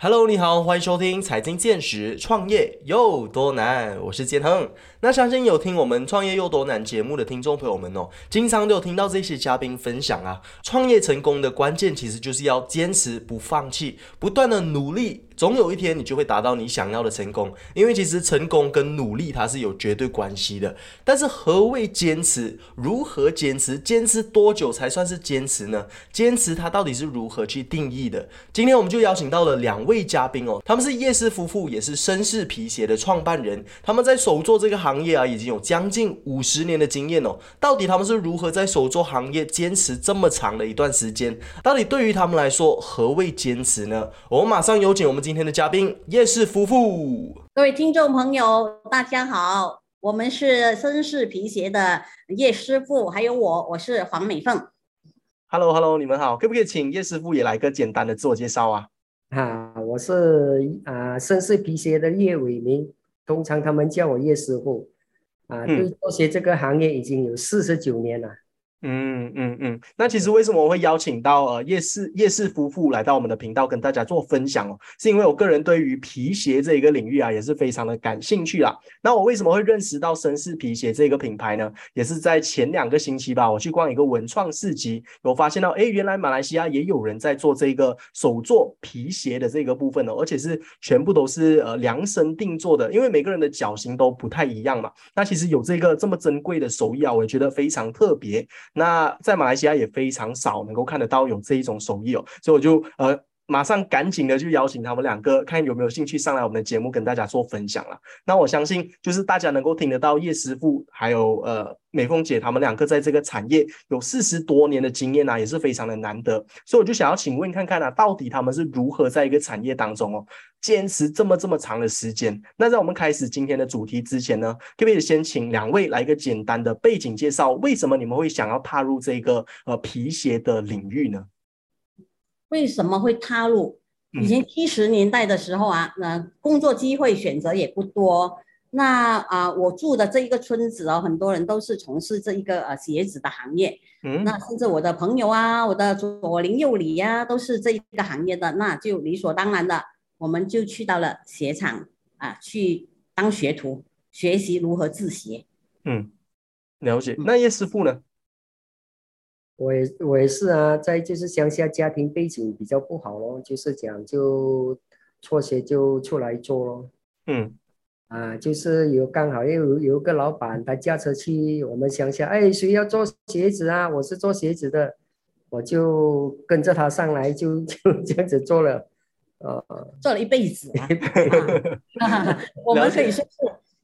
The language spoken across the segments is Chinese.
Hello，你好，欢迎收听财经见识，创业有多难？我是建亨。那相信有听我们创业有多难节目的听众朋友们哦，经常都有听到这些嘉宾分享啊，创业成功的关键其实就是要坚持不放弃，不断的努力。总有一天你就会达到你想要的成功，因为其实成功跟努力它是有绝对关系的。但是何谓坚持？如何坚持？坚持多久才算是坚持呢？坚持它到底是如何去定义的？今天我们就邀请到了两位嘉宾哦，他们是叶氏夫妇，也是绅士皮鞋的创办人。他们在手作这个行业啊，已经有将近五十年的经验哦。到底他们是如何在手作行业坚持这么长的一段时间？到底对于他们来说，何谓坚持呢？我们马上有请我们。今天的嘉宾叶氏夫妇，各位听众朋友，大家好，我们是绅士皮鞋的叶师傅，还有我，我是黄美凤。Hello，Hello，你们好，可不可以请叶师傅也来个简单的自我介绍啊？啊，我是啊绅士皮鞋的叶伟明，通常他们叫我叶师傅。啊，对做鞋这个行业已经有四十九年了。嗯嗯嗯嗯，那其实为什么我会邀请到呃叶氏叶氏夫妇来到我们的频道跟大家做分享哦？是因为我个人对于皮鞋这一个领域啊也是非常的感兴趣啦。那我为什么会认识到绅士皮鞋这个品牌呢？也是在前两个星期吧，我去逛一个文创市集，有发现到哎，原来马来西亚也有人在做这个手做皮鞋的这个部分哦，而且是全部都是呃量身定做的，因为每个人的脚型都不太一样嘛。那其实有这个这么珍贵的手艺啊，我也觉得非常特别。那在马来西亚也非常少能够看得到有这一种手艺哦，所以我就呃马上赶紧的去邀请他们两个，看有没有兴趣上来我们的节目跟大家做分享了。那我相信就是大家能够听得到叶师傅还有呃美凤姐他们两个在这个产业有四十多年的经验啊，也是非常的难得。所以我就想要请问看看啊，到底他们是如何在一个产业当中哦？坚持这么这么长的时间，那在我们开始今天的主题之前呢，可不可以先请两位来一个简单的背景介绍？为什么你们会想要踏入这个呃皮鞋的领域呢？为什么会踏入？以前七十年代的时候啊，那工作机会选择也不多。那啊，我住的这一个村子哦，很多人都是从事这一个呃鞋子的行业。嗯，那甚至我的朋友啊，我的左邻右里呀，都是这一个行业的，那就理所当然的。我们就去到了鞋厂啊，去当学徒，学习如何制鞋。嗯，了解。那叶师傅呢？我也我也是啊，在就是乡下家庭背景比较不好咯，就是讲就辍学就出来做咯。嗯，啊，就是有刚好有有个老板，他驾车去我们乡下，哎，谁要做鞋子啊？我是做鞋子的，我就跟着他上来，就就这样子做了。呃，做了一辈子啊，我们可以说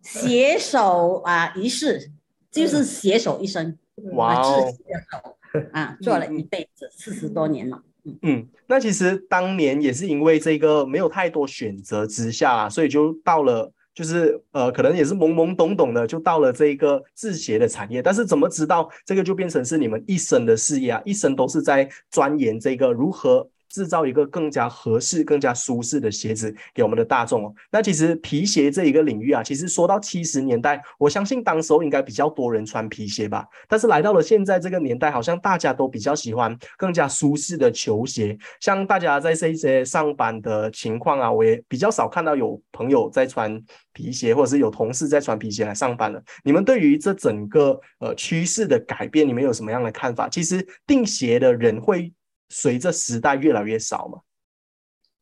是携手啊一世，就是携手一生，哇哦，啊，做了一辈子，四十多年了。嗯，那其实当年也是因为这个没有太多选择之下，所以就到了，就是呃，可能也是懵懵懂懂的就到了这个制鞋的产业。但是怎么知道这个就变成是你们一生的事业啊？一生都是在钻研这个如何。制造一个更加合适、更加舒适的鞋子给我们的大众哦。那其实皮鞋这一个领域啊，其实说到七十年代，我相信当时候应该比较多人穿皮鞋吧。但是来到了现在这个年代，好像大家都比较喜欢更加舒适的球鞋。像大家在这些上班的情况啊，我也比较少看到有朋友在穿皮鞋，或者是有同事在穿皮鞋来上班了。你们对于这整个呃趋势的改变，你们有什么样的看法？其实订鞋的人会。随着时代越来越少嘛，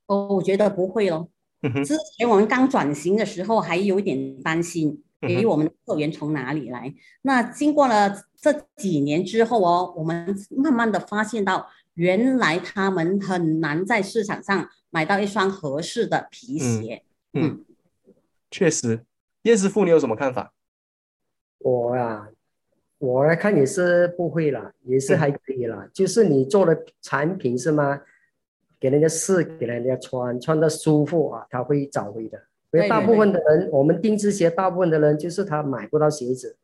哦，我觉得不会哦。之前我们刚转型的时候，还有点担心，诶，我们的客源从哪里来？那经过了这几年之后哦，我们慢慢的发现到，原来他们很难在市场上买到一双合适的皮鞋。嗯，确实，叶师傅，你有什么看法？我呀。我来看也是不会了，也是还可以了。就是你做的产品是吗？给人家试，给人家穿，穿的舒服啊，他会找回的。因为大部分的人，我们定制鞋，大部分的人就是他买不到鞋子，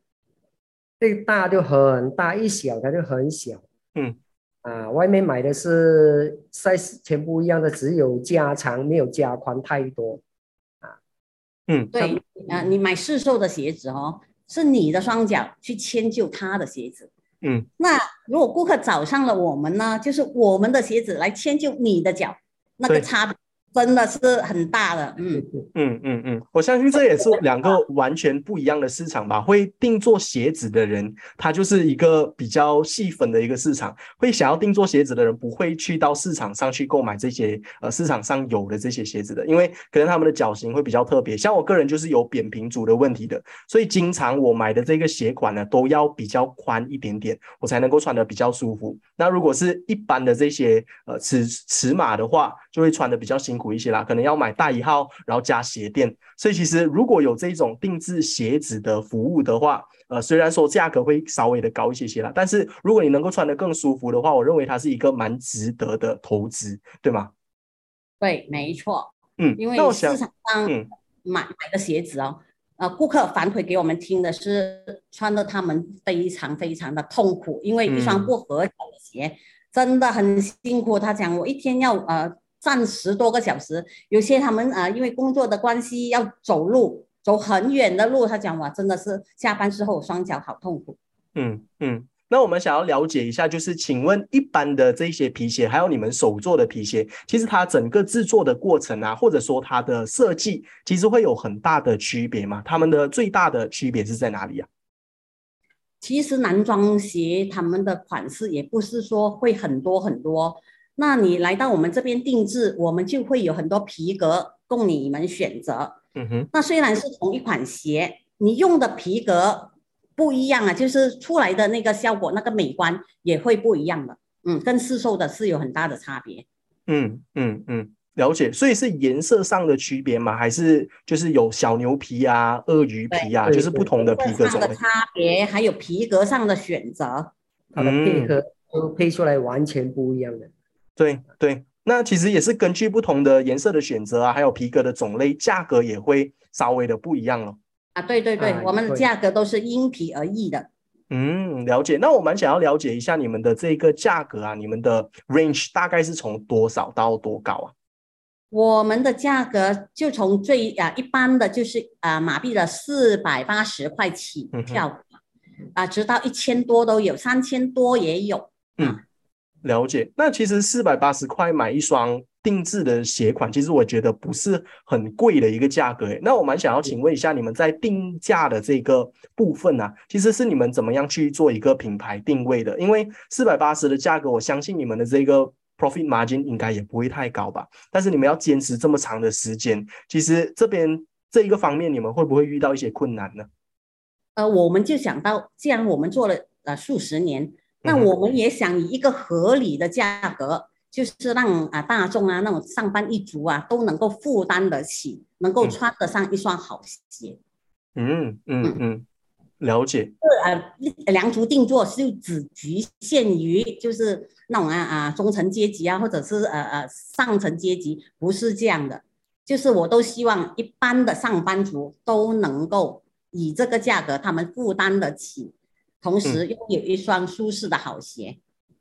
这大就很大，一小他就很小。嗯，啊，外面买的是 size 全部一样的，只有加长没有加宽太多。啊，嗯，对啊，你买市售的鞋子哦。是你的双脚去迁就他的鞋子，嗯，那如果顾客找上了我们呢，就是我们的鞋子来迁就你的脚，那个差别真的是很大的，嗯嗯嗯嗯，我相信这也是两个完全不一样的市场吧。会定做鞋子的人，他就是一个比较细分的一个市场。会想要定做鞋子的人，不会去到市场上去购买这些呃市场上有的这些鞋子的，因为可能他们的脚型会比较特别。像我个人就是有扁平足的问题的，所以经常我买的这个鞋款呢，都要比较宽一点点，我才能够穿的比较舒服。那如果是一般的这些呃尺尺码的话，就会穿的比较辛苦一些啦，可能要买大一号，然后加鞋垫。所以其实如果有这种定制鞋子的服务的话，呃，虽然说价格会稍微的高一些些啦，但是如果你能够穿得更舒服的话，我认为它是一个蛮值得的投资，对吗？对，没错，嗯，因为那我想市场上嗯买买的鞋子哦，呃，顾客反馈给我们听的是，穿的他们非常非常的痛苦，因为一双嗯不合脚的鞋真的很辛苦。他讲我一天要呃站十多个小时，有些他们啊因为工作的关系要走路，走很远的路。他讲哇，真的是下班之后双脚好痛苦。嗯嗯，那我们想要了解一下，就是请问一般的这些皮鞋，还有你们手做的皮鞋，其实它整个制作的过程啊，或者说它的设计，其实会有很大的区别吗？它们的最大的区别是在哪里啊？其实男装鞋他们的款式也不是说会很多很多，那你来到我们这边定制，我们就会有很多皮革供你们选择。嗯哼，那虽然是同一款鞋，你用的皮革不一样啊，就是出来的那个效果、那个美观也会不一样的。嗯，跟市售的是有很大的差别。嗯嗯嗯，了解。所以是颜色上的区别吗？还是就是有小牛皮啊、鳄鱼皮啊，就是不同的皮革种类？上的差别，还有皮革上的选择。它的配嗯合都配出来完全不一样的。对对，那其实也是根据不同的颜色的选择啊，还有皮革的种类，价格也会稍微的不一样了。啊，对对对，啊我们的对价格都是因皮而异的。嗯，了解。那我们想要了解一下你们的这个价格啊，你们的 range 大概是从多少到多高啊？我们的价格就从最啊一般的就是啊马币的四百八十块起跳，啊直到一千多都有，三千多也有。了解。那其实四百八十块买一双定制的鞋款，其实我觉得不是很贵的一个价格。诶，那我蛮想要请问一下，你们在定价的这个部分啊，其实是你们怎么样去做一个品牌定位的？因为四百八十的价格，我相信你们的这个 profit margin 应该也不会太高吧？但是你们要坚持这么长的时间，其实这边这一个方面，你们会不会遇到一些困难呢？呃，我们就想到，既然我们做了呃数十年，那我们也想以一个合理的价格，就是让啊大众啊那种上班一族啊都能够负担得起，能够嗯穿得上一双好鞋。嗯嗯嗯，了解。呃，良足定做是只局限于就是那种啊啊中层阶级啊，或者是呃呃上层阶级，不是这样的。就是我都希望一般的上班族都能够以这个价格，他们负担得起，同时拥有一双舒适的好鞋。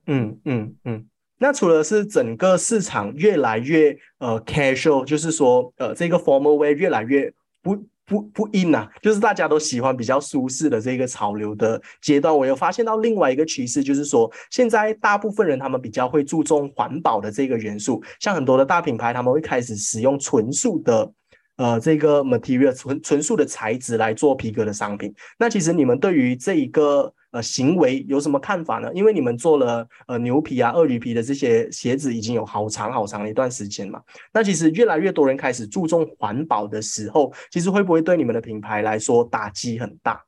嗯嗯嗯，那除了是整个市场越来越呃 casual，就是说呃这个 formal wear 越来越不不不 in 啊，就是大家都喜欢比较舒适的这个潮流的阶段，我有发现到另外一个趋势，就是说现在大部分人他们比较会注重环保的这个元素，像很多的大品牌他们会开始使用纯素的。呃，这个 material 纯纯素的材质来做皮革的商品，那其实你们对于这一个呃行为有什么看法呢？因为你们做了呃牛皮啊、鳄鱼皮的这些鞋子已经有好长好长的一段时间嘛。那其实越来越多人开始注重环保的时候，其实会不会对你们的品牌来说打击很大？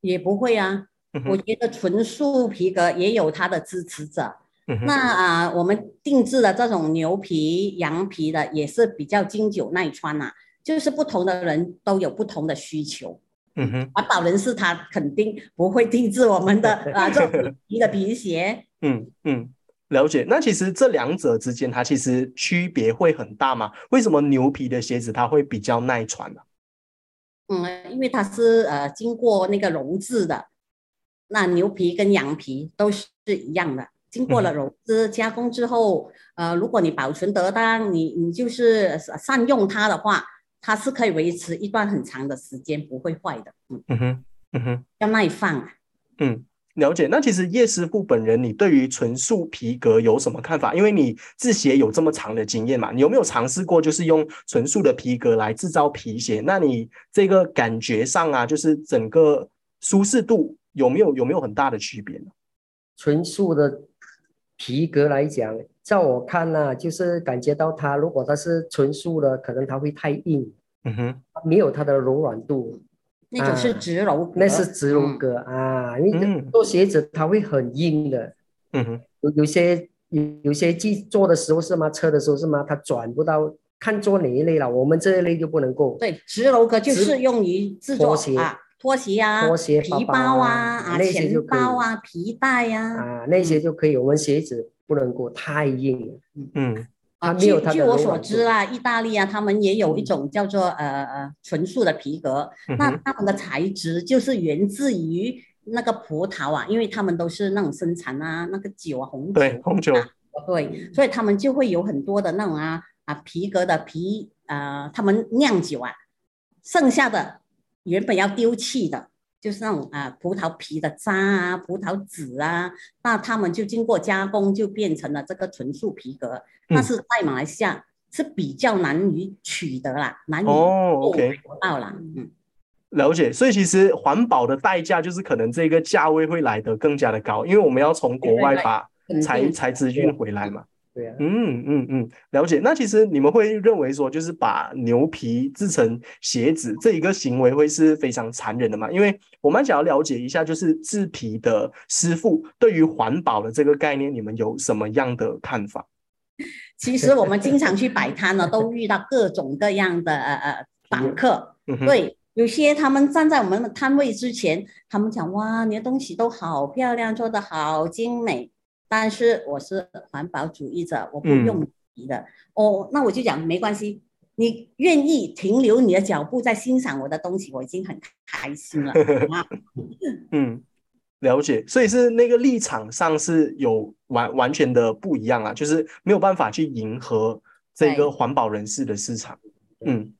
也不会啊，我觉得纯素皮革也有它的支持者。那啊、我们定制的这种牛皮、羊皮的也是比较经久耐穿呐、就是不同的人都有不同的需求。嗯哼环保人士他肯定不会定制我们的 啊这种皮的皮鞋。嗯嗯，了解。那其实这两者之间，它其实区别会很大吗？为什么牛皮的鞋子它会比较耐穿呢、嗯，因为它是呃经过那个鞣制的，那牛皮跟羊皮都是一样的，经过了鞣制加工之后，呃，如果你保存得当，你你就是善用它的话，它是可以维持一段很长的时间，不会坏的，嗯，嗯哼嗯哼。要耐放啊。嗯，了解。那其实叶师傅本人，你对于纯素皮革有什么看法？因为你制鞋有这么长的经验嘛，你有没有尝试过，就是用纯素的皮革来制造皮鞋？那你这个感觉上啊，就是整个舒适度有没有有没有很大的区别呢？纯素的皮革来讲，在我看呢，就是感觉到它，如果它是纯素的，可能它会太硬，嗯哼，没有它的柔软度。那种是植鞣，那是植鞣革啊！因为做鞋子它会很硬的，嗯哼，有有些有有些机做的时候是吗？车的时候是吗？它转不到，看做哪一类了。我们这一类就不能够。对，植鞣革就是用于制作鞋，拖鞋啊，拖鞋、皮包啊，啊，钱包啊，皮带呀，啊，那些就可以。我们鞋子不能够太硬。了，嗯。啊，据据我所知啊，意大利啊，他们也有一种叫做呃呃纯素的皮革，那他们的材质就是源自于那个葡萄啊，因为他们都是那种生产啊那个酒啊红酒，对红酒，对，所以他们就会有很多的那种啊啊皮革的皮呃，他们酿酒啊，剩下的原本要丢弃的。就是那种啊，葡萄皮的渣啊，葡萄籽啊，那他们就经过加工，就变成了这个纯素皮革。但是在马来西亚是比较难以取得啦，难以哦，OK，到了，嗯，了解。所以其实环保的代价就是可能这个价位会来得更加的高，因为我们要从国外把材材质运回来嘛。对啊，嗯嗯嗯，了解。那其实你们会认为说，就是把牛皮制成鞋子这一个行为会是非常残忍的嘛？因为我们想要了解一下，就是制皮的师傅对于环保的这个概念，你们有什么样的看法？其实我们经常去摆摊呢，都遇到各种各样的呃呃访客。对，有些他们站在我们的摊位之前，他们讲哇，你的东西都好漂亮，做得好精美。但是我是环保主义者，我不用皮的哦。那我就讲没关系，你愿意停留你的脚步在欣赏我的东西，我已经很开心了。嗯，了解。所以是那个立场上是有完完全的不一样啊，就是没有办法去迎合这个环保人士的市场。嗯。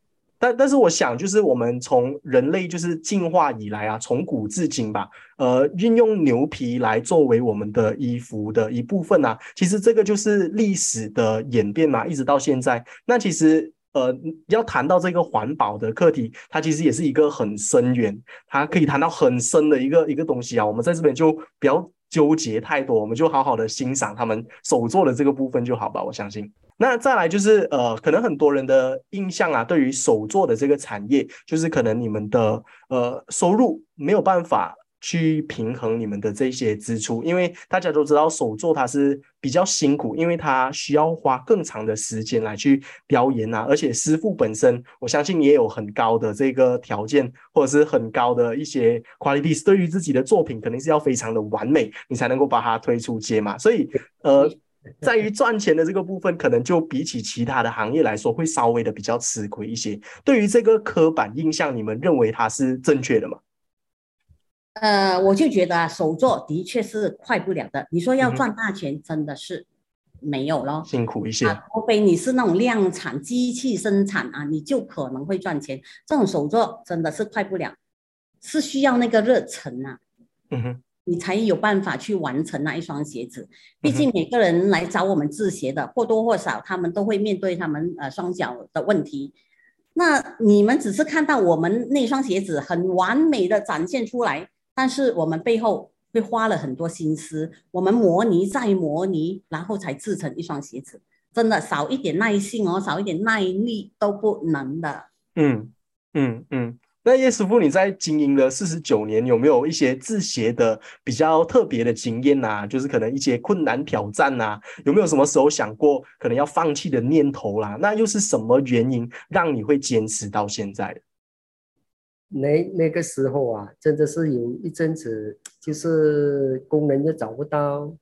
但但是我想，就是我们从人类就是进化以来啊，从古至今吧，呃，运用牛皮来作为我们的衣服的一部分啊，其实这个就是历史的演变嘛，一直到现在。那其实呃，要谈到这个环保的课题，它其实也是一个很深远，它可以谈到很深的一个一个东西啊。我们在这边就不要纠结太多，我们就好好的欣赏他们手做的这个部分就好吧。我相信。那再来就是呃，可能很多人的印象啊，对于手作的这个产业，就是可能你们的呃收入没有办法去平衡你们的这些支出，因为大家都知道手作它是比较辛苦，因为它需要花更长的时间来去雕研啊，而且师傅本身，我相信也有很高的这个条件，或者是很高的一些 quality，对于自己的作品肯定是要非常的完美，你才能够把它推出街嘛，所以呃。在于赚钱的这个部分，可能就比起其他的行业来说，会稍微的比较吃亏一些。对于这个刻板印象，你们认为它是正确的吗？呃，我就觉得手做的确是快不了的。你说要赚大钱，真的是没有咯，辛苦一些。除非你是那种量产机器生产啊，你就可能会赚钱。这种手作真的是快不了，是需要那个热忱啊。嗯哼。你才有办法去完成那一双鞋子。毕竟每个人来找我们制鞋的，或多或少他们都会面对他们呃双脚的问题。那你们只是看到我们那双鞋子很完美的展现出来，但是我们背后会花了很多心思，我们模拟再模拟，然后才制成一双鞋子。真的少一点耐性哦，少一点耐力都不能的。嗯嗯嗯。那叶师傅，你在经营了四十九年，有没有一些制鞋的比较特别的经验呐？就是可能一些困难挑战呐，有没有什么时候想过可能要放弃的念头啦？那又是什么原因让你会坚持到现在？那那个时候啊，真的是有一阵子，就是工人又找不到。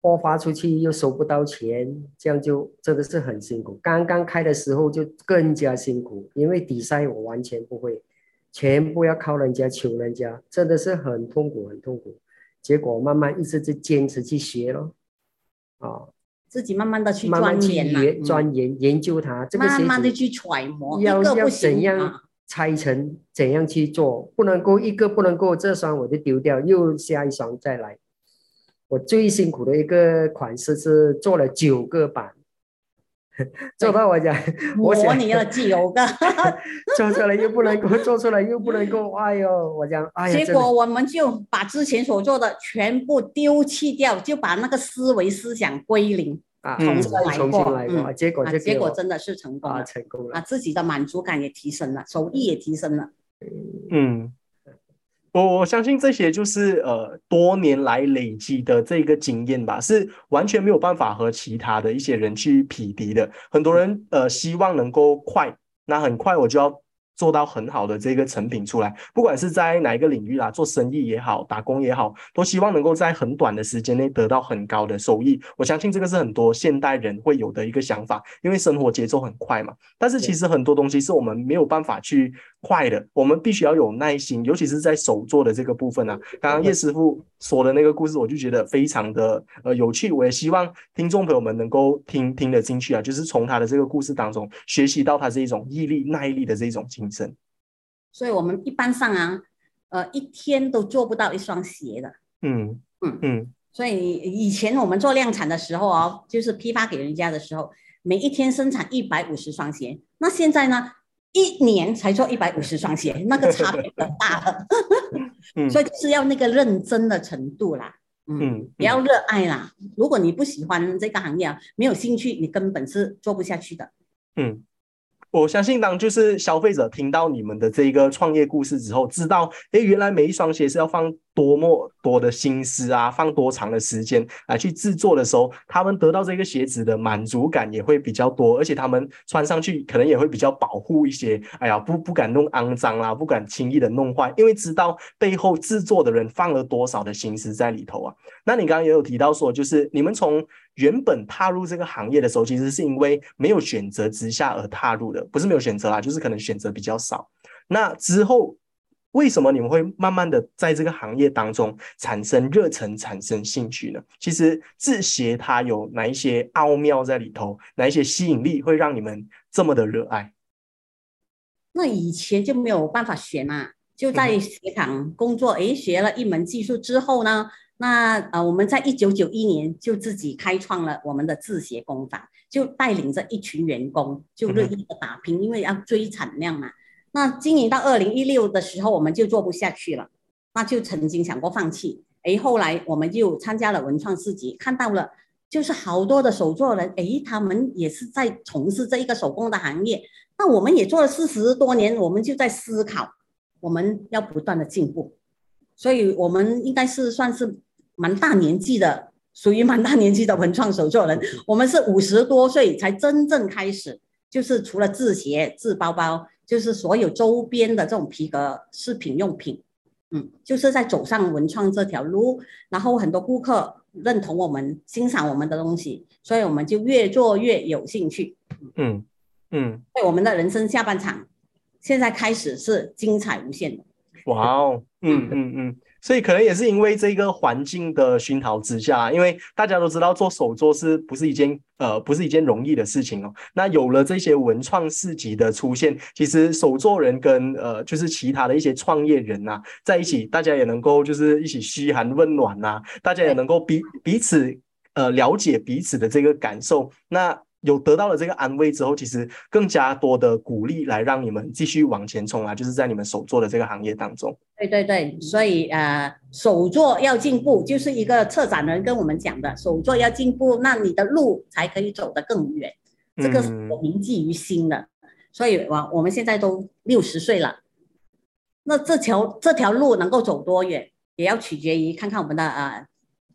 货发出去又收不到钱，这样就真的是很辛苦。刚刚开的时候就更加辛苦，因为底赛我完全不会，全部要靠人家求人家，真的是很痛苦，很痛苦。结果慢慢一直在坚持去学咯，啊，自己慢慢的去钻研钻研研究它，这个慢慢的去揣摩，要要怎样拆成怎样去做，不能够一个不能够这双我就丢掉，又下一双再来。我最辛苦的一个款式是做了九个版，做到我讲，我模拟了九个，做出来又不能够，做出来又不能够，哎呦，我讲，哎呀，结果我们就把之前所做的全部丢弃掉，就把那个思维思想归零。啊，重新来重新来过，结果就结果真的是成功了，成功了，啊，自己的满足感也提升了，手艺也提升了。嗯，我我相信这些就是呃多年来累积的这个经验吧，是完全没有办法和其他的一些人去匹敌的。很多人呃希望能够快，那很快我就要。做到很好的这个成品出来，不管是在哪一个领域啦，做生意也好，打工也好，都希望能够在很短的时间内得到很高的收益。我相信这个是很多现代人会有的一个想法，因为生活节奏很快嘛。但是其实很多东西是我们没有办法去快的，我们必须要有耐心，尤其是在手做的这个部分啊。刚刚叶师傅说的那个故事，我就觉得非常的呃有趣。我也希望听众朋友们能够听听得进去啊，就是从他的这个故事当中学习到他这一种毅力、耐力的这种精。所以，我们一般上啊，呃，一天都做不到一双鞋的。嗯嗯嗯。所以以前我们做量产的时候哦，就是批发给人家的时候，每一天生产一百五十双鞋。那现在呢，一年才做一百五十双鞋，那个差别很大了。所以是要那个认真的程度啦。嗯。也要热爱啦。如果你不喜欢这个行业啊，没有兴趣，你根本是做不下去的。嗯。我相信，当就是消费者听到你们的这个创业故事之后，知道，哎，原来每一双鞋是要放。多么多的心思啊，放多长的时间来去制作的时候，他们得到这个鞋子的满足感也会比较多，而且他们穿上去可能也会比较保护一些。哎呀，不不敢弄肮脏啦，不敢轻易的弄坏，因为知道背后制作的人放了多少的心思在里头啊。那你刚刚也有提到说，就是你们从原本踏入这个行业的时候，其实是因为没有选择之下而踏入的，不是没有选择啦，就是可能选择比较少。那之后。为什么你们会慢慢的在这个行业当中产生热忱、产生兴趣呢？其实制鞋它有哪一些奥妙在里头，哪一些吸引力会让你们这么的热爱？那以前就没有办法学嘛，就在鞋厂工作，诶，学了一门技术之后呢，那呃，我们在一九九一年就自己开创了我们的制鞋工坊，就带领着一群员工就日益的打拼，因为要追产量嘛。那经营到二零一六的时候，我们就做不下去了，那就曾经想过放弃。哎，后来我们就参加了文创市集，看到了就是好多的手作人，哎，他们也是在从事这一个手工的行业。那我们也做了四十多年，我们就在思考，我们要不断的进步。所以，我们应该是算是蛮大年纪的，属于蛮大年纪的文创手作人。我们是五十多岁才真正开始，就是除了制鞋、制包包。就是所有周边的这种皮革饰品用品，嗯，就是在走上文创这条路，然后很多顾客认同我们、欣赏我们的东西，所以我们就越做越有兴趣。嗯嗯，对我们的人生下半场，现在开始是精彩无限的。哇哦，嗯嗯嗯。所以可能也是因为这个环境的熏陶之下，因为大家都知道做手作是不是一件呃不是一件容易的事情哦。那有了这些文创市集的出现，其实手作人跟呃就是其他的一些创业人呐在一起，大家也能够就是一起嘘寒问暖呐，大家也能够彼彼此呃了解彼此的这个感受。那有得到了这个安慰之后，其实更加多的鼓励来让你们继续往前冲啊！就是在你们手做的这个行业当中。对对对，所以呃，手作要进步，就是一个策展人跟我们讲的，手作要进步，那你的路才可以走得更远。这个是铭记于心的。所以，我我们现在都六十岁了，那这条这条路能够走多远，也要取决于看看我们的呃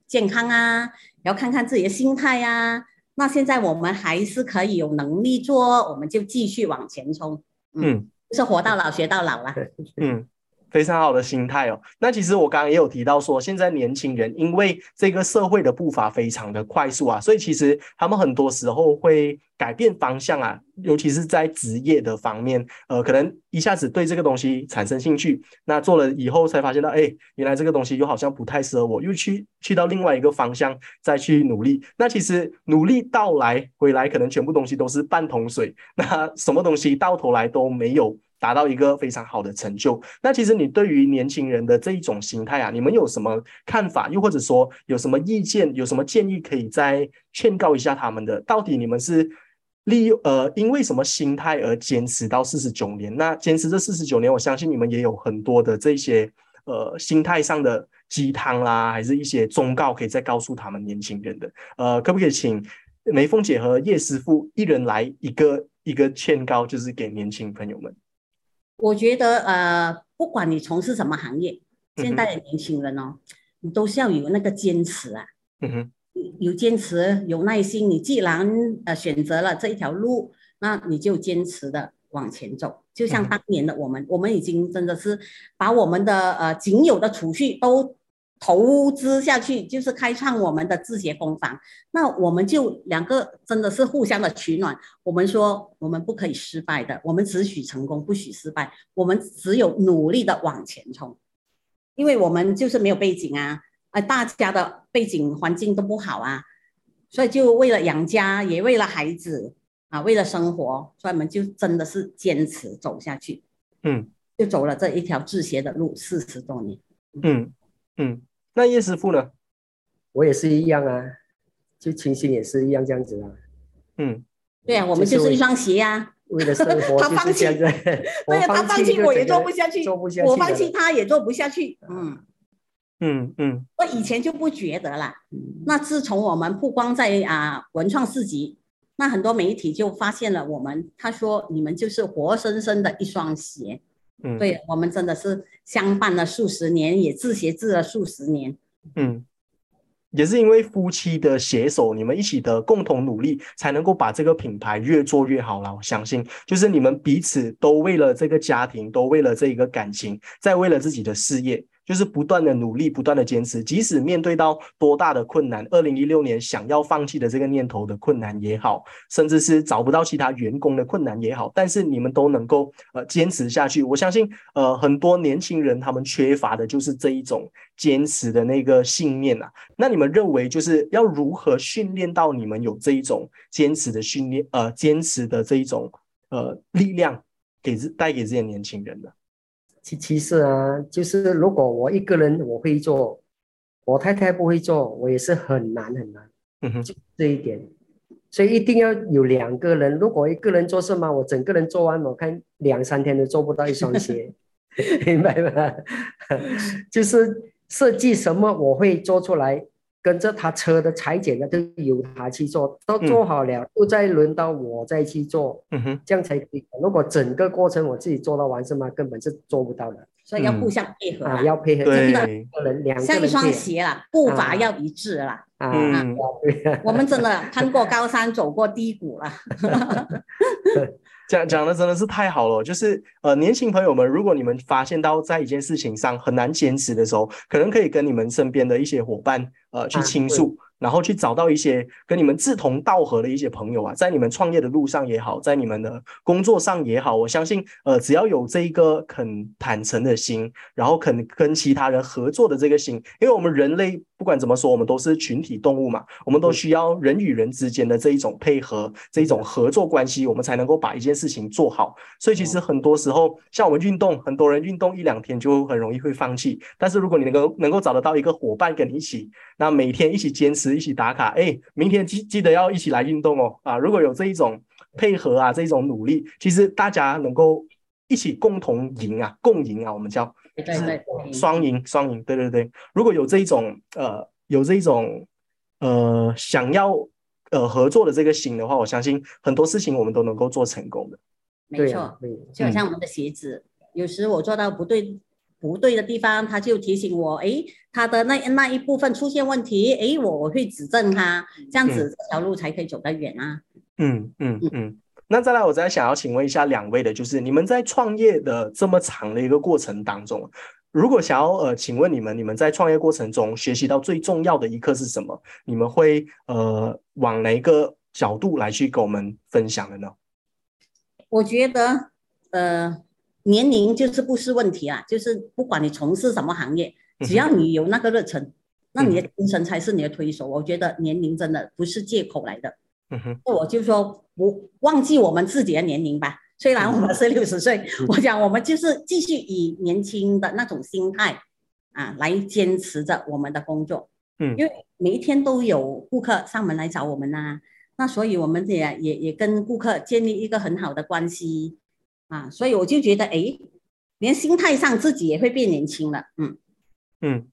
健康啊，要看看自己的心态呀。那现在我们还是可以有能力做，我们就继续往前冲。嗯，就是活到老学到老了。嗯。非常好的心态哦。那其实我刚刚也有提到说，现在年轻人因为这个社会的步伐非常的快速啊，所以其实他们很多时候会改变方向啊，尤其是在职业的方面，呃，可能一下子对这个东西产生兴趣，那做了以后才发现到，哎，原来这个东西又好像不太适合我，又去去到另外一个方向再去努力。那其实努力到来回来，可能全部东西都是半桶水，那什么东西到头来都没有。达到一个非常好的成就。那其实你对于年轻人的这一种心态啊，你们有什么看法？又或者说有什么意见、有什么建议可以再劝告一下他们的？到底你们是利用呃因为什么心态而坚持到四十九年？那坚持这四十九年，我相信你们也有很多的这些呃心态上的鸡汤啦，还是一些忠告可以再告诉他们年轻人的。呃，可不可以请？梅凤姐和叶师傅一人来一个一个劝告，就是给年轻朋友们。我觉得呃，不管你从事什么行业，现在的年轻人哦，你都是要有那个坚持啊。嗯哼，有坚持，有耐心。你既然呃选择了这一条路，那你就坚持的往前走。就像当年的我们，我们已经真的是把我们的呃仅有的储蓄都。投资下去就是开创我们的自学工坊，那我们就两个真的是互相的取暖。我们说我们不可以失败的，我们只许成功不许失败，我们只有努力的往前冲，因为我们就是没有背景啊，啊，大家的背景环境都不好啊，所以就为了养家，也为了孩子啊，为了生活，所以我们就真的是坚持走下去，嗯，就走了这一条自学的路四十多年，嗯嗯。那叶师傅呢？我也是一样啊，就清新也是一样这样子啊。嗯，对啊，我们就是一双鞋呀。为了生活，他放弃，对啊，他放弃我也做不下去，做不下去，我放弃他也做不下去。嗯嗯嗯，我以前就不觉得啦。那自从我们曝光在啊文创市集，那很多媒体就发现了我们，他说你们就是活生生的一双鞋。嗯，对我们真的是相伴了数十年，也自学自了数十年。嗯，也是因为夫妻的携手，你们一起的共同努力，才能够把这个品牌越做越好了。我相信，就是你们彼此都为了这个家庭，都为了这一个感情，在为了自己的事业。就是不断的努力，不断的坚持，即使面对到多大的困难，二零一六年想要放弃的这个念头的困难也好，甚至是找不到其他员工的困难也好，但是你们都能够呃坚持下去。我相信呃很多年轻人他们缺乏的就是这一种坚持的那个信念啊。那你们认为就是要如何训练到你们有这一种坚持的训练呃坚持的这一种呃力量，给带给这些年轻人呢？其其实啊，就是如果我一个人我会做，我太太不会做，我也是很难很难。嗯哼，就这一点，所以一定要有两个人。如果一个人做什么，我整个人做完，我看两三天都做不到一双鞋，明白吗？就是设计什么我会做出来。跟着他车的裁剪呢都由他去做，都做好了，又再轮到我再去做，嗯哼，这样才可以。如果整个过程我自己做到完是吗？根本是做不到的。所以要互相配合啊，要配合，对，人两像一双鞋啦，步伐要一致啦。啊，我们真的攀过高山，走过低谷了。讲讲的真的是太好了，就是呃，年轻朋友们，如果你们发现到在一件事情上很难坚持的时候，可能可以跟你们身边的一些伙伴呃去倾诉。然后去找到一些跟你们志同道合的一些朋友啊，在你们创业的路上也好，在你们的工作上也好，我相信，呃，只要有这一个肯坦诚的心，然后肯跟其他人合作的这个心，因为我们人类不管怎么说，我们都是群体动物嘛，我们都需要人与人之间的这一种配合，这一种合作关系，我们才能够把一件事情做好。所以其实很多时候，像我们运动，很多人运动一两天就很容易会放弃，但是如果你能够能够找得到一个伙伴跟你一起，那每天一起坚持。一起打卡，哎，明天记记得要一起来运动哦，啊，如果有这一种配合啊，这一种努力，其实大家能够一起共同赢啊，共赢啊，我们叫双赢，双赢，对对对。如果有这一种呃，有这一种呃想要呃合作的这个心的话，我相信很多事情我们都能够做成功的。没错，就好像我们的鞋子，有时我做到不对。不对的地方，他就提醒我，哎，他的那那一部分出现问题，哎，我我会指正他，这样子这条路才可以走得远啊。嗯嗯嗯。那再来，我再想要请问一下两位的，就是你们在创业的这么长的一个过程当中，如果想要呃，请问你们，你们在创业过程中学习到最重要的一课是什么？你们会呃往哪一个角度来去跟我们分享的呢？我觉得呃。年龄就是不是问题啊，就是不管你从事什么行业，只要你有那个热忱，那你的精神才是你的推手。我觉得年龄真的不是借口来的。嗯哼，那我就说不忘记我们自己的年龄吧。虽然我们是六十岁，我讲我们就是继续以年轻的那种心态啊来坚持着我们的工作。嗯。因为每一天都有顾客上门来找我们呐、那所以我们也也也跟顾客建立一个很好的关系啊，所以我就觉得，哎，连心态上自己也会变年轻了，嗯，嗯，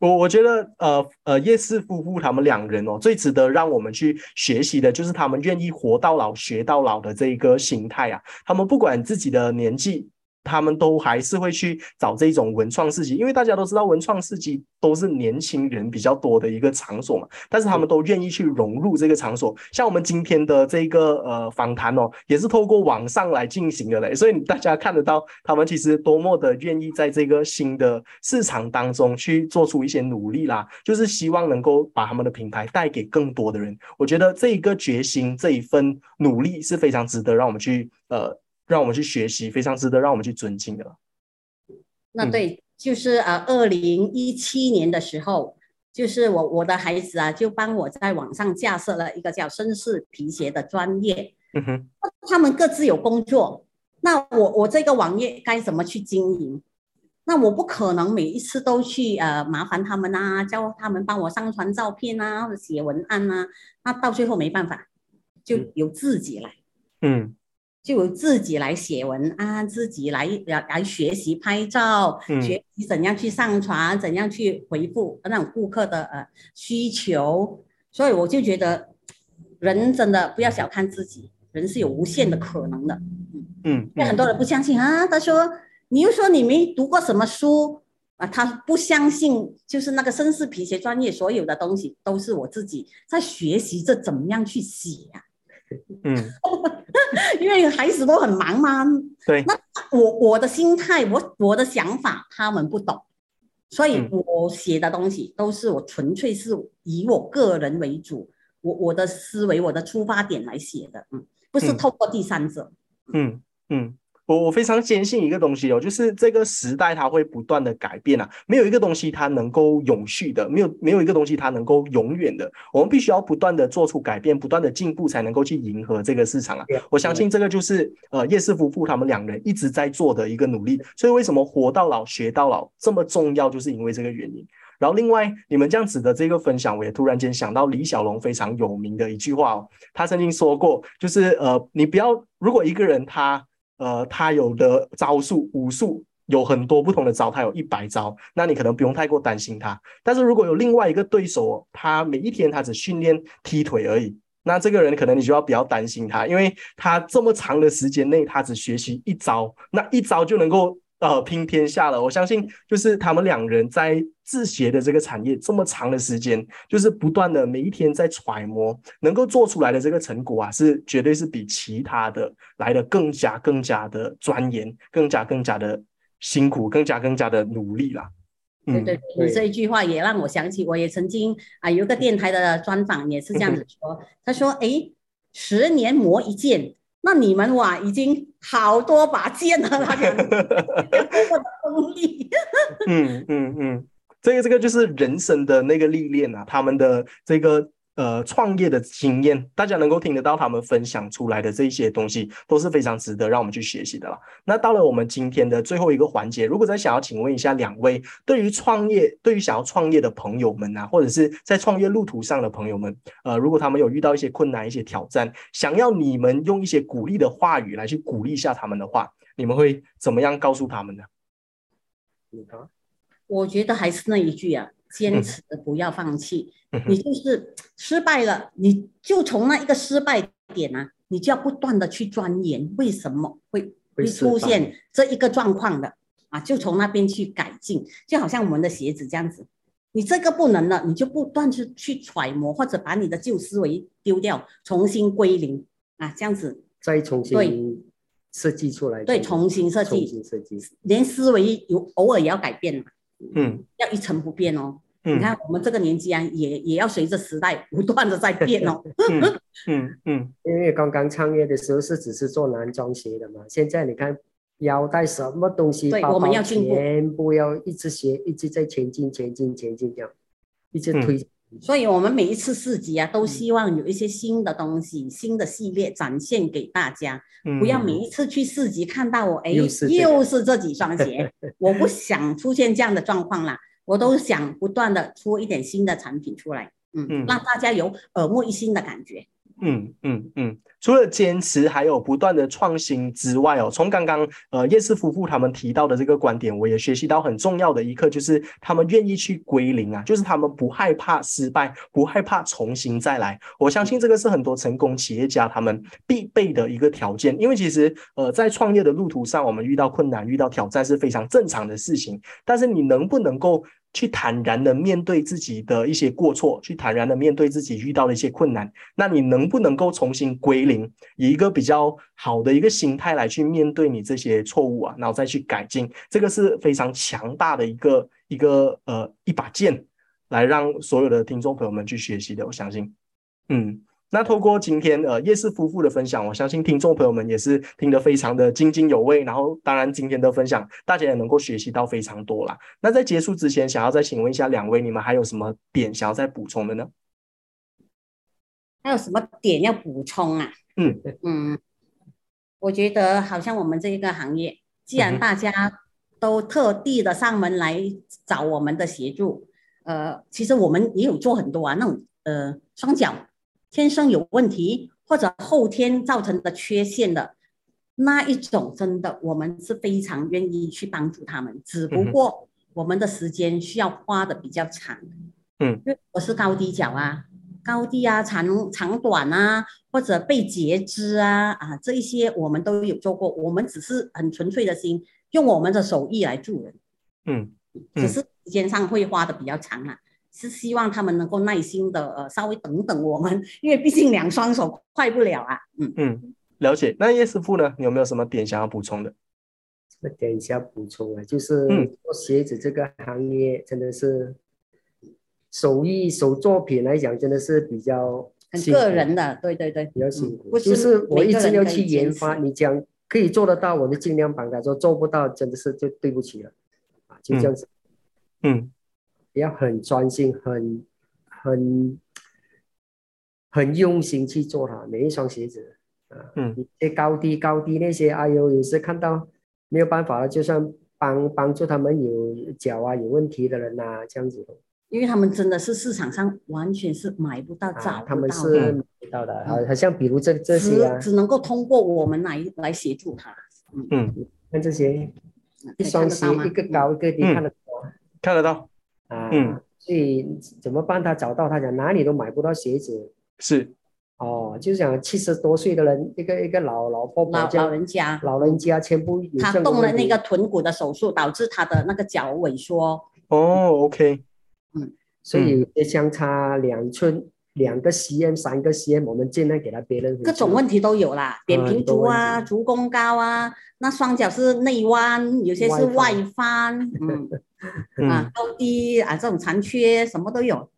我我觉得呃呃叶氏夫妇他们两人哦，最值得让我们去学习的就是他们愿意活到老学到老的这一个心态啊。他们不管自己的年纪，他们都还是会去找这种文创市集，因为大家都知道文创市集都是年轻人比较多的一个场所嘛，但是他们都愿意去融入这个场所。像我们今天的这个呃访谈哦，也是透过网上来进行的嘞，所以大家看得到他们其实多么的愿意在这个新的市场当中去做出一些努力啦，就是希望能够把他们的品牌带给更多的人。我觉得这一个决心，这一份努力是非常值得让我们去呃。让我们去学习，非常值得让我们去尊敬的。嗯。那对，就是呃，二零一七年的时候，就是我我的孩子啊，就帮我在网上架设了一个叫绅士皮鞋的专业，嗯哼，他们各自有工作，那我我这个网页该怎么去经营？那我不可能每一次都去呃麻烦他们啊，叫他们帮我上传照片啊，或者写文案啊，那到最后没办法，就由自己来，嗯就自己来写文案，自己来来来学习拍照，嗯学习怎样去上传，怎样去回复那种顾客的呃需求。所以我就觉得，人真的不要小看自己，人是有无限的可能的。嗯因为很多人不相信啊，他说你又说你没读过什么书啊，他不相信，就是那个绅士皮鞋专业所有的东西都是我自己在学习着怎么样去写啊，嗯，因为孩子都很忙嘛，对，那我我的心态，我我的想法，他们不懂，所以嗯。我写的东西都是我纯粹是以我个人为主，我我的思维，我的出发点来写的，嗯，不是嗯。透过第三者，嗯。嗯，我我非常坚信一个东西哦，就是这个时代它会不断的改变啊，没有一个东西它能够永续的，没有没有一个东西它能够永远的，我们必须要不断的做出改变，不断的进步，才能够去迎合这个市场啊。我相信这个就是呃叶氏夫妇他们两人一直在做的一个努力，所以为什么活到老学到老这么重要，就是因为这个原因。然后另外你们这样子的这个分享，我也突然间想到李小龙非常有名的一句话哦，他曾经说过，就是呃你不要如果一个人他呃他有的招数武术。有很多不同的招，他有一百招，那你可能不用太过担心他。但是如果有另外一个对手，他每一天他只训练踢腿而已，那这个人可能你就要比较担心他，因为他这么长的时间内，他只学习一招，那一招就能够呃拼天下了。我相信，就是他们两人在制鞋的这个产业这么长的时间，就是不断的每一天在揣摩，能够做出来的这个成果啊，是绝对是比其他的来的更加更加的钻研，更加更加的辛苦，更加更加的努力啦。嗯对对，对你这一句话也让我想起，我也曾经啊有一个电台的专访也是这样子说，他说：“哎，十年磨一剑，那你们哇已经好多把剑了，那个多么的功力。嗯 嗯嗯，这个这个就是人生的那个历练啊，他们的这个呃创业的经验，大家能够听得到他们分享出来的这些东西，都是非常值得让我们去学习的啦。那到了我们今天的最后一个环节，如果再想要请问一下两位，对于创业，对于想要创业的朋友们啊，或者是在创业路途上的朋友们，呃，如果他们有遇到一些困难、一些挑战，想要你们用一些鼓励的话语来去鼓励一下他们的话，你们会怎么样告诉他们呢？你看，我觉得还是那一句啊，坚持不要放弃。嗯 你就是失败了，你就从那一个失败点啊，你就要不断的去钻研为什么会会出现这一个状况的啊，就从那边去改进，就好像我们的鞋子这样子，你这个不能了，你就不断去去揣摩，或者把你的旧思维丢掉，重新归零啊，这样子。再重对。新设计出来，对，重新设计。重，新设计，连思维有偶尔也要改变嘛，嗯。要一成不变哦。嗯。你看我们这个年纪啊，也也要随着时代不断的在 变哦。嗯嗯嗯。因为刚刚创业的时候是只是做男装鞋的嘛，现在你看腰带什么东西，对我们要进步。全部要一直学，一直在前进、前进、前进这样，一直嗯。推所以我们每一次市集啊，都希望有一些新的东西、新的系列展现给大家，不要每一次去市集看到我，哎，又是这几双鞋，我不想出现这样的状况啦，我都想不断的出一点新的产品出来，嗯，让大家有耳目一新的感觉。嗯嗯嗯，除了坚持，还有不断的创新之外哦，从刚刚呃叶氏夫妇他们提到的这个观点，我也学习到很重要的一课，就是他们愿意去归零啊，就是他们不害怕失败，不害怕重新再来。我相信这个是很多成功企业家他们必备的一个条件，因为其实呃在创业的路途上，我们遇到困难、遇到挑战是非常正常的事情，但是你能不能够？去坦然的面对自己的一些过错，去坦然的面对自己遇到的一些困难。那你能不能够重新归零，以一个比较好的一个心态来去面对你这些错误啊，然后再去改进，这个是非常强大的一个一个呃一把剑，来让所有的听众朋友们去学习的。我相信，嗯。那透过今天呃叶氏夫妇的分享，我相信听众朋友们也是听得非常的津津有味。然后当然今天的分享，大家也能够学习到非常多啦。那在结束之前，想要再请问一下两位，你们还有什么点想要再补充的呢？还有什么点要补充啊？嗯嗯，我觉得好像我们这一个行业，既然大家都特地的上门来找我们的协助，呃，其实我们也有做很多啊，那种呃双脚。天生有问题或者后天造成的缺陷的那一种，真的我们是非常愿意去帮助他们，只不过我们的时间需要花的比较长。嗯，因为我是高低脚啊，高低啊，长长短啊，或者被截肢啊啊，这一些我们都有做过。我们只是很纯粹的心，用我们的手艺来助人。嗯，只是时间上会花的比较长啊。是希望他们能够耐心的呃稍微等等我们，因为毕竟两双手快不了啊。嗯嗯，了解。那叶师傅呢？你有没有什么点想要补充的？这个点想要补充啊，就是做鞋子这个行业真的是手艺手作品来讲，真的是比较很个人的，对对对，比较辛苦。就是我一直要去研发，你讲可以做得到，我就尽量帮他做；做不到，真的是就对不起了啊，就这样子。嗯。要很专心，很很很用心去做它每一双鞋子啊，嗯，一些高低高低那些，哎呦，有时看到没有办法了，就算帮帮助他们有脚啊有问题的人呐，这样子。的，因为他们真的是市场上完全是买不到，找他们是买不到的，好，好像比如这这些啊，只能够通过我们来来协助他，嗯，看这些一双鞋一个高一个低，看得到，看得到。啊，嗯，所以怎么帮他找到？他讲哪里都买不到鞋子，是，哦，就是讲七十多岁的人，一个一个老老婆婆，老老人家，老人家全部他动了那个臀骨的手术，导致他的那个脚萎缩。哦，OK，嗯，所以相差两寸。两个 cm，三个 cm，我们尽量给他别人各种问题都有啦，扁平足啊，足弓高啊，那双脚是内弯，有些是外翻，嗯 啊高低啊这种残缺什么都有。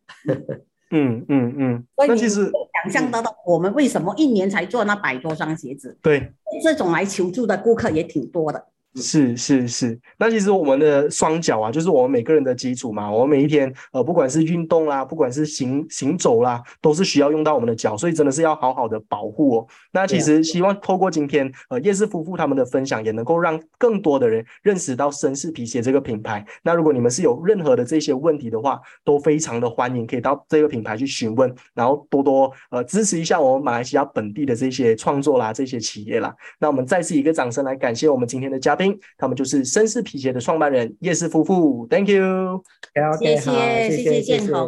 嗯 嗯嗯。那其实想象得到我们为什么一年才做那百多双鞋子？对，这种来求助的顾客也挺多的。是是是，那其实我们的双脚啊，就是我们每个人的基础嘛。我们每一天，呃，不管是运动啦，不管是行行走啦，都是需要用到我们的脚，所以真的是要好好的保护哦。那其实希望透过今天呃叶氏夫妇他们的分享，也能够让更多的人认识到绅士皮鞋这个品牌。那如果你们是有任何的这些问题的话，都非常的欢迎可以到这个品牌去询问，然后多多呃支持一下我们马来西亚本地的这些创作啦，这些企业啦。那我们再次一个掌声来感谢我们今天的嘉宾。他们就是绅士皮鞋的创办人叶氏夫妇，Thank you，谢谢谢谢建宏。